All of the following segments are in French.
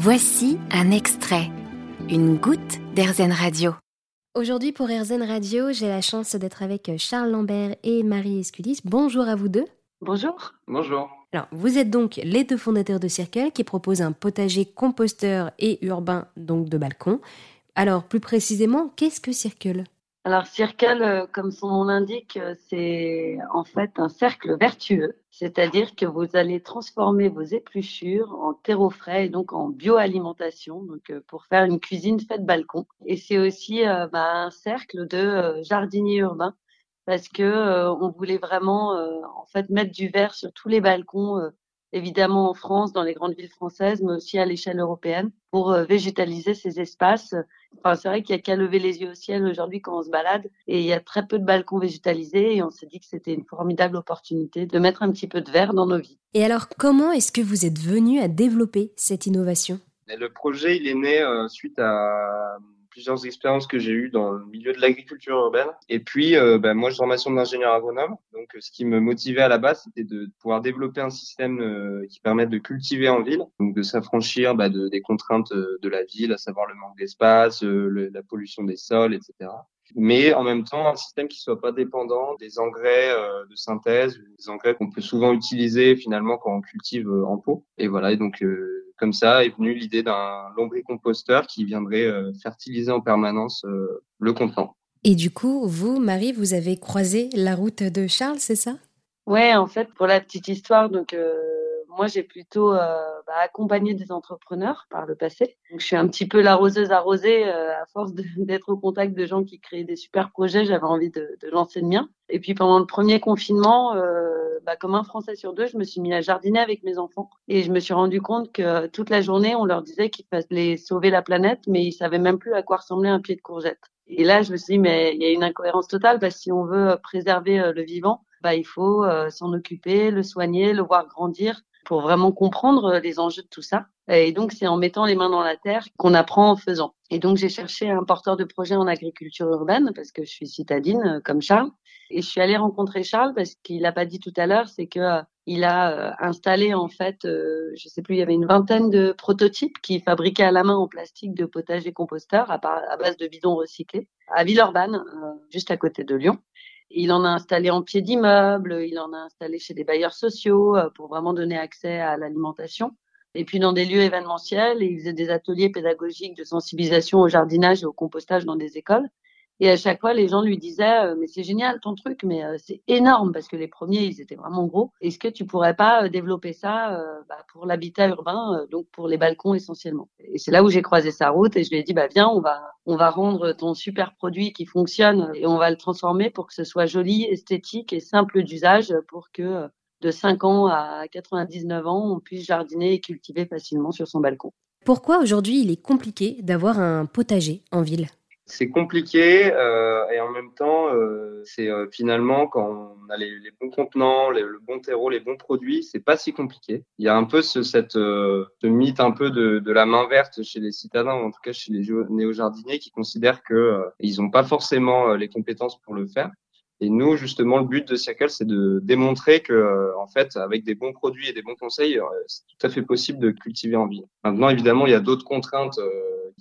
Voici un extrait, une goutte d'Airzen Radio. Aujourd'hui pour Airzen Radio, j'ai la chance d'être avec Charles Lambert et Marie Escudis. Bonjour à vous deux. Bonjour. Bonjour. Alors, vous êtes donc les deux fondateurs de Circle qui proposent un potager composteur et urbain, donc de balcon. Alors, plus précisément, qu'est-ce que Circle? Alors, Circle, euh, comme son nom l'indique, euh, c'est en fait un cercle vertueux. C'est-à-dire que vous allez transformer vos épluchures en terreau frais et donc en bioalimentation, donc euh, pour faire une cuisine faite balcon. Et c'est aussi bah, un cercle de jardiniers urbains parce que on voulait vraiment en fait mettre du verre sur tous les balcons évidemment en France, dans les grandes villes françaises, mais aussi à l'échelle européenne, pour euh, végétaliser ces espaces. Enfin, c'est vrai qu'il n'y a qu'à lever les yeux au ciel aujourd'hui quand on se balade, et il y a très peu de balcons végétalisés, et on s'est dit que c'était une formidable opportunité de mettre un petit peu de verre dans nos vies. Et alors, comment est-ce que vous êtes venu à développer cette innovation? Le projet, il est né euh, suite à plusieurs expériences que j'ai eues dans le milieu de l'agriculture urbaine. Et puis, euh, ben, moi, je suis formation d'ingénieur agronome. Donc, ce qui me motivait à la base, c'était de pouvoir développer un système euh, qui permette de cultiver en ville, donc de s'affranchir bah, de, des contraintes euh, de la ville, à savoir le manque d'espace, la pollution des sols, etc mais en même temps un système qui soit pas dépendant des engrais de synthèse, des engrais qu'on peut souvent utiliser finalement quand on cultive en pot. Et voilà, et donc comme ça est venue l'idée d'un lombricomposteur qui viendrait euh, fertiliser en permanence euh, le contenant. Et du coup, vous, Marie, vous avez croisé la route de Charles, c'est ça? Ouais, en fait, pour la petite histoire, donc euh, moi, j'ai plutôt euh, bah, accompagné des entrepreneurs par le passé. Donc, je suis un petit peu l'arroseuse arrosée euh, à force d'être au contact de gens qui créent des super projets. J'avais envie de, de, lancer le mien. Et puis, pendant le premier confinement, euh, bah, comme un Français sur deux, je me suis mis à jardiner avec mes enfants. Et je me suis rendu compte que toute la journée, on leur disait qu'il fallait sauver la planète, mais ils savaient même plus à quoi ressemblait un pied de courgette. Et là, je me suis dit, mais il y a une incohérence totale parce que si on veut préserver le vivant, bah, il faut s'en occuper, le soigner, le voir grandir pour vraiment comprendre euh, les enjeux de tout ça. Et donc, c'est en mettant les mains dans la terre qu'on apprend en faisant. Et donc, j'ai cherché un porteur de projet en agriculture urbaine parce que je suis citadine euh, comme Charles. Et je suis allée rencontrer Charles parce qu'il n'a pas dit tout à l'heure, c'est que euh, il a installé en fait, je sais plus, il y avait une vingtaine de prototypes qui fabriquaient à la main en plastique de potager composteur à, à base de bidons recyclés à Villeurbanne, juste à côté de Lyon. Il en a installé en pied d'immeuble, il en a installé chez des bailleurs sociaux euh, pour vraiment donner accès à l'alimentation. Et puis dans des lieux événementiels, il faisait des ateliers pédagogiques de sensibilisation au jardinage et au compostage dans des écoles. Et à chaque fois, les gens lui disaient euh, mais c'est génial ton truc, mais euh, c'est énorme parce que les premiers ils étaient vraiment gros. Est-ce que tu pourrais pas euh, développer ça bah, pour l'habitat urbain, donc pour les balcons essentiellement? Et c'est là où j'ai croisé sa route et je lui ai dit bah viens, on va on va rendre ton super produit qui fonctionne et on va le transformer pour que ce soit joli, esthétique et simple d'usage pour que de 5 ans à 99 ans, on puisse jardiner et cultiver facilement sur son balcon. Pourquoi aujourd'hui il est compliqué d'avoir un potager en ville? C'est compliqué euh, et en même temps, euh, c'est euh, finalement quand on a les, les bons contenants, le bon terreau, les bons produits, c'est pas si compliqué. Il y a un peu ce, cette, euh, ce mythe un peu de, de, la main verte chez les citadins, ou en tout cas chez les néo-jardiniers, qui considèrent que euh, ils n'ont pas forcément les compétences pour le faire. Et nous, justement, le but de Circle, c'est de démontrer que, en fait, avec des bons produits et des bons conseils, c'est tout à fait possible de cultiver en ville. Maintenant, évidemment, il y a d'autres contraintes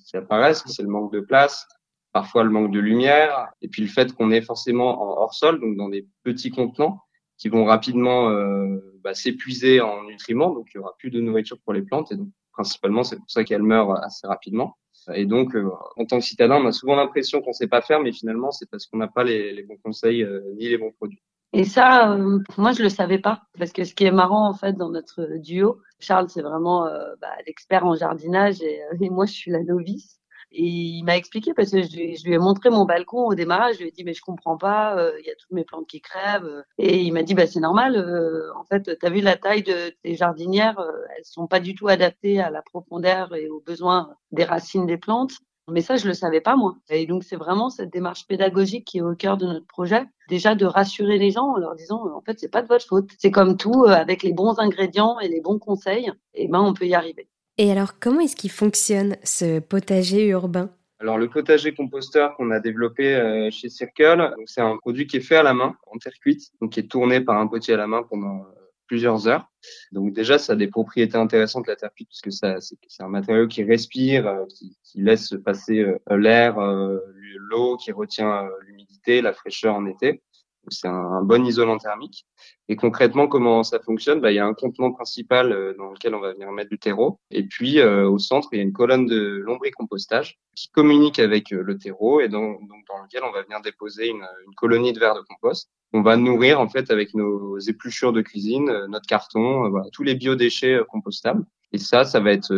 qui apparaissent, c'est le manque de place, parfois le manque de lumière, et puis le fait qu'on est forcément en hors sol, donc dans des petits contenants qui vont rapidement euh, bah, s'épuiser en nutriments, donc il y aura plus de nourriture pour les plantes, et donc principalement c'est pour ça qu'elles meurent assez rapidement. Et donc, euh, en tant que citadin, on a souvent l'impression qu'on sait pas faire, mais finalement, c'est parce qu'on n'a pas les, bons conseils euh, ni les bons produits. Et ça, moi, je le savais pas, parce que ce qui est marrant en fait dans notre duo, Charles, c'est vraiment bah, l'expert en jardinage, et moi, je suis la novice. Et il m'a expliqué parce que je lui, ai montré mon balcon au démarrage. Je lui ai dit mais je comprends pas, euh, il y a toutes mes plantes qui crèvent. Et il m'a dit bah c'est normal. Euh, en fait, tu as vu la taille de tes jardinières, euh, elles sont pas du tout adaptées à la profondeur et aux besoins des racines des plantes. Mais ça, je le savais pas moi. Et donc c'est vraiment cette démarche pédagogique qui est au cœur de notre projet. Déjà de rassurer les gens en leur disant en fait c'est pas de votre faute. C'est comme tout avec les bons ingrédients et les bons conseils, et eh ben on peut y arriver. Et alors, comment est-ce qu'il fonctionne ce potager urbain? Alors le potager composteur qu'on a développé euh, chez Circle, c'est un produit qui est fait à la main, en terre cuite, donc qui est tourné par un potier à la main pendant plusieurs heures. Donc déjà, ça a des propriétés intéressantes la terre cuite parce que ça, c'est, un matériau qui respire, euh, qui, qui, laisse passer euh, l'air, euh, l'eau, qui retient l'humidité, la fraîcheur en été. C'est un, bon isolant thermique. Et concrètement, comment ça fonctionne? Bah, Il y a un contenant principal dans lequel on va venir mettre du terreau. Et puis, au centre, il y a une colonne de lombricompostage qui communique avec le terreau et donc, dans lequel on va venir déposer une, une colonie de verre de compost on va nourrir en fait avec nos épluchures de cuisine, euh, notre carton, euh, voilà, tous les biodéchets euh, compostables. Et ça, ça va être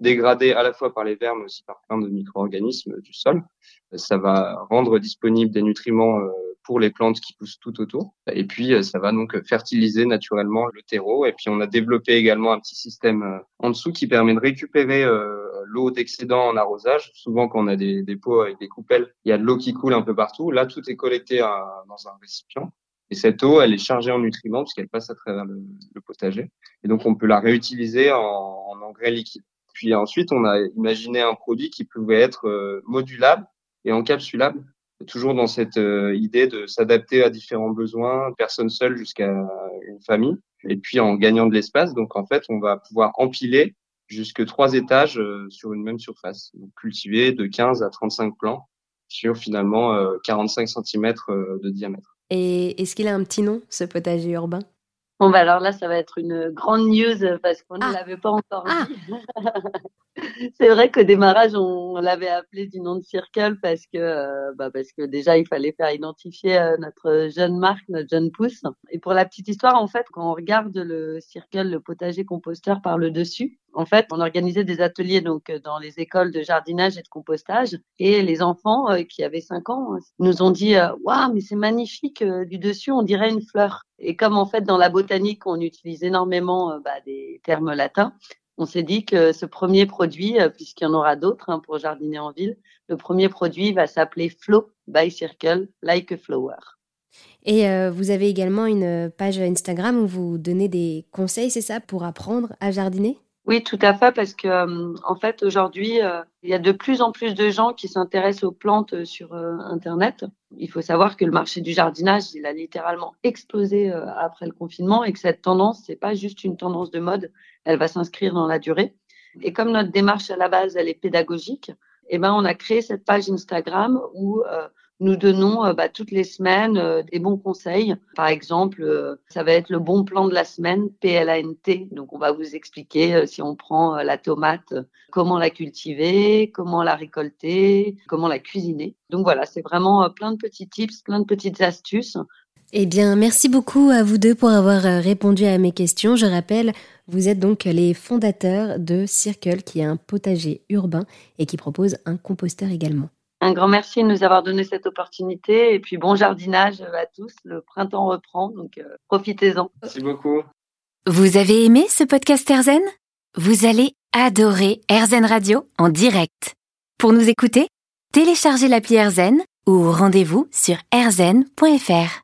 dégradé à la fois par les vers, mais aussi par plein de micro-organismes du sol. Ça va rendre disponible des nutriments pour les plantes qui poussent tout autour. Et puis, ça va donc fertiliser naturellement le terreau. Et puis, on a développé également un petit système en dessous qui permet de récupérer l'eau d'excédent en arrosage. Souvent, quand on a des, des pots avec des coupelles, il y a de l'eau qui coule un peu partout. Là, tout est collecté dans un récipient. Et cette eau, elle est chargée en nutriments puisqu'elle passe à travers le, potager. Et donc, on peut la réutiliser en, en, engrais liquide. Puis ensuite, on a imaginé un produit qui pouvait être euh, modulable et encapsulable, toujours dans cette euh, idée de s'adapter à différents besoins, personne seule jusqu'à une famille, et puis en gagnant de l'espace. Donc, en fait, on va pouvoir empiler jusque trois étages euh, sur une même surface, donc cultivé de 15 à 35 plants sur finalement 45 cm de diamètre. Et est-ce qu'il a un petit nom, ce potager urbain? Bon, bah alors là, ça va être une grande news parce qu'on ne ah. l'avait pas encore ah. dit. c'est vrai qu'au démarrage, on l'avait appelé du nom de Circle parce que, euh, bah parce que déjà, il fallait faire identifier euh, notre jeune marque, notre jeune pousse. Et pour la petite histoire, en fait, quand on regarde le Circle, le potager composteur par le dessus, en fait, on organisait des ateliers donc euh, dans les écoles de jardinage et de compostage et les enfants qui avaient 5 ans nous ont dit waouh mais c'est magnifique du dessus on dirait une fleur et comme en fait dans la botanique on utilise énormément bah, des termes latins on s'est dit que ce premier produit, euh, puisqu'il y en aura d'autres hein, pour jardiner en ville, le premier produit va s'appeler Flow by Circle, like a flower. Et euh, vous avez également une page Instagram où vous donnez des conseils, c'est ça, pour apprendre à jardiner? Oui, tout à fait, parce que euh, en fait aujourd'hui, euh, il y a de plus en plus de gens qui s'intéressent aux plantes euh, sur Internet. Il faut savoir que le marché du jardinage, il a littéralement explosé après le confinement et que cette tendance, c'est pas juste une tendance de mode, elle va s'inscrire dans la durée. Et comme notre démarche à la base, elle est pédagogique, eh ben on a créé cette page Instagram où nous donnons euh, bah, toutes les semaines euh, des bons conseils. Par exemple, euh, ça va être le bon plan de la semaine, P-L-A-N-T. Donc, on va vous expliquer si on prend la tomate, comment la cultiver, comment la récolter, comment la cuisiner. Donc voilà, c'est vraiment plein de petits tips, plein de petites astuces. Eh bien, merci beaucoup à vous deux pour avoir répondu à mes questions. Je rappelle, vous êtes donc les fondateurs de Circle, qui est un potager urbain et qui propose un composteur également. Un grand merci de nous avoir donné cette opportunité et puis bon jardinage à tous. Le printemps reprend, donc euh, profitez-en. Merci beaucoup. Vous avez aimé ce podcast Erzen Vous allez adorer Erzen Radio en direct. Pour nous écouter, téléchargez l'appli Erzen ou rendez-vous sur erzen.fr.